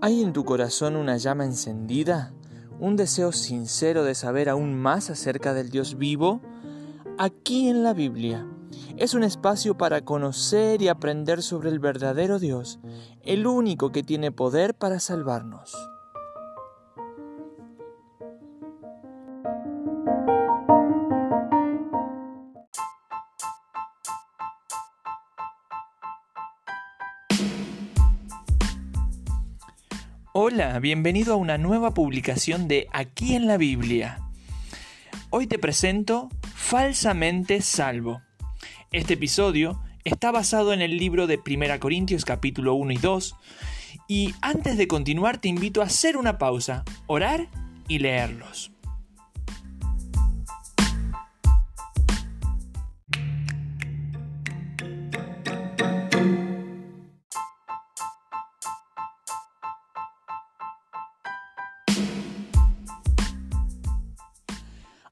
¿Hay en tu corazón una llama encendida? ¿Un deseo sincero de saber aún más acerca del Dios vivo? Aquí en la Biblia es un espacio para conocer y aprender sobre el verdadero Dios, el único que tiene poder para salvarnos. Hola, bienvenido a una nueva publicación de Aquí en la Biblia. Hoy te presento Falsamente Salvo. Este episodio está basado en el libro de 1 Corintios capítulo 1 y 2 y antes de continuar te invito a hacer una pausa, orar y leerlos.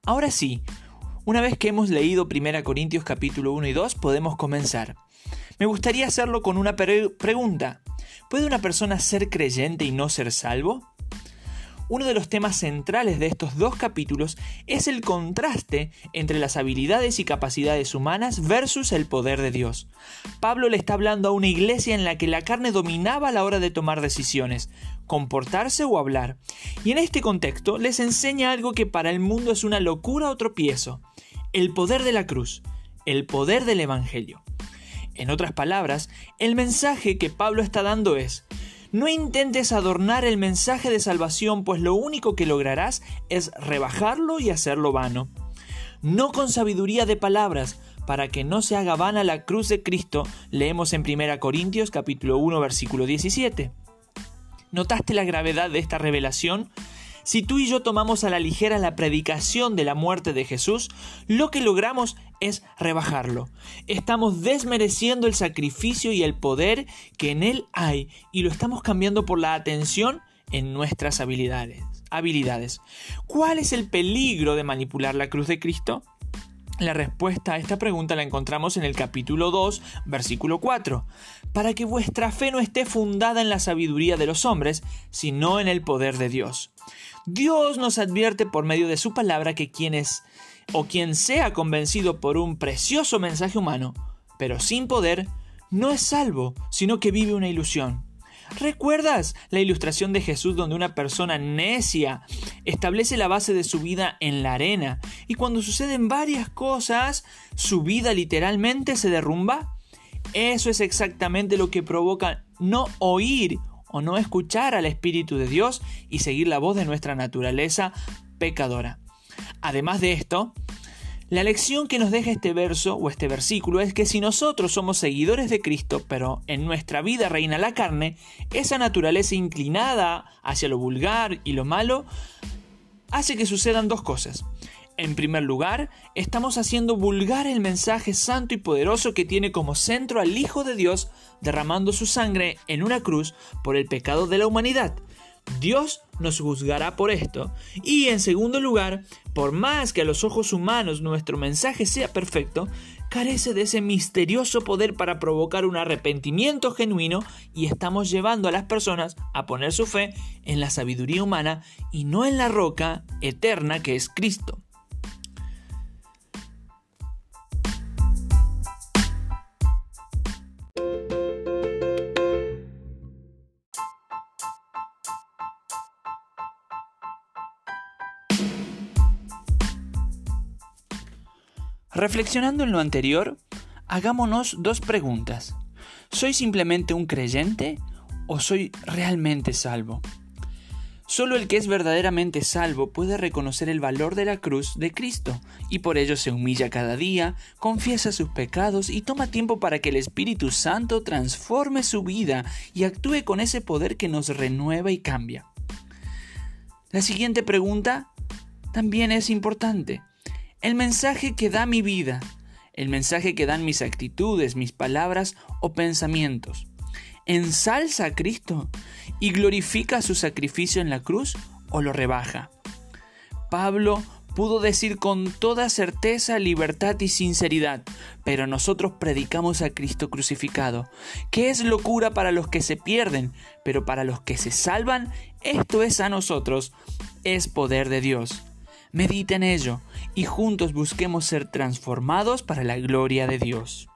Ahora sí, una vez que hemos leído 1 Corintios capítulo 1 y 2, podemos comenzar. Me gustaría hacerlo con una pregunta. ¿Puede una persona ser creyente y no ser salvo? Uno de los temas centrales de estos dos capítulos es el contraste entre las habilidades y capacidades humanas versus el poder de Dios. Pablo le está hablando a una iglesia en la que la carne dominaba a la hora de tomar decisiones, comportarse o hablar. Y en este contexto les enseña algo que para el mundo es una locura o tropiezo, el poder de la cruz, el poder del Evangelio. En otras palabras, el mensaje que Pablo está dando es, no intentes adornar el mensaje de salvación, pues lo único que lograrás es rebajarlo y hacerlo vano. No con sabiduría de palabras, para que no se haga vana la cruz de Cristo, leemos en 1 Corintios capítulo 1 versículo 17. ¿Notaste la gravedad de esta revelación? Si tú y yo tomamos a la ligera la predicación de la muerte de Jesús, lo que logramos es rebajarlo. Estamos desmereciendo el sacrificio y el poder que en él hay y lo estamos cambiando por la atención en nuestras habilidades. habilidades. ¿Cuál es el peligro de manipular la cruz de Cristo? La respuesta a esta pregunta la encontramos en el capítulo 2, versículo 4. Para que vuestra fe no esté fundada en la sabiduría de los hombres, sino en el poder de Dios. Dios nos advierte por medio de su palabra que quienes o quien sea convencido por un precioso mensaje humano, pero sin poder, no es salvo, sino que vive una ilusión. ¿Recuerdas la ilustración de Jesús donde una persona necia establece la base de su vida en la arena y cuando suceden varias cosas, su vida literalmente se derrumba? Eso es exactamente lo que provoca no oír o no escuchar al Espíritu de Dios y seguir la voz de nuestra naturaleza pecadora. Además de esto, la lección que nos deja este verso o este versículo es que si nosotros somos seguidores de Cristo, pero en nuestra vida reina la carne, esa naturaleza inclinada hacia lo vulgar y lo malo, hace que sucedan dos cosas. En primer lugar, estamos haciendo vulgar el mensaje santo y poderoso que tiene como centro al Hijo de Dios derramando su sangre en una cruz por el pecado de la humanidad. Dios nos juzgará por esto. Y en segundo lugar, por más que a los ojos humanos nuestro mensaje sea perfecto, carece de ese misterioso poder para provocar un arrepentimiento genuino y estamos llevando a las personas a poner su fe en la sabiduría humana y no en la roca eterna que es Cristo. Reflexionando en lo anterior, hagámonos dos preguntas. ¿Soy simplemente un creyente o soy realmente salvo? Solo el que es verdaderamente salvo puede reconocer el valor de la cruz de Cristo y por ello se humilla cada día, confiesa sus pecados y toma tiempo para que el Espíritu Santo transforme su vida y actúe con ese poder que nos renueva y cambia. La siguiente pregunta también es importante. El mensaje que da mi vida, el mensaje que dan mis actitudes, mis palabras o pensamientos, ensalza a Cristo y glorifica su sacrificio en la cruz o lo rebaja. Pablo pudo decir con toda certeza, libertad y sinceridad, pero nosotros predicamos a Cristo crucificado, que es locura para los que se pierden, pero para los que se salvan, esto es a nosotros, es poder de Dios. Medita en ello y juntos busquemos ser transformados para la gloria de Dios.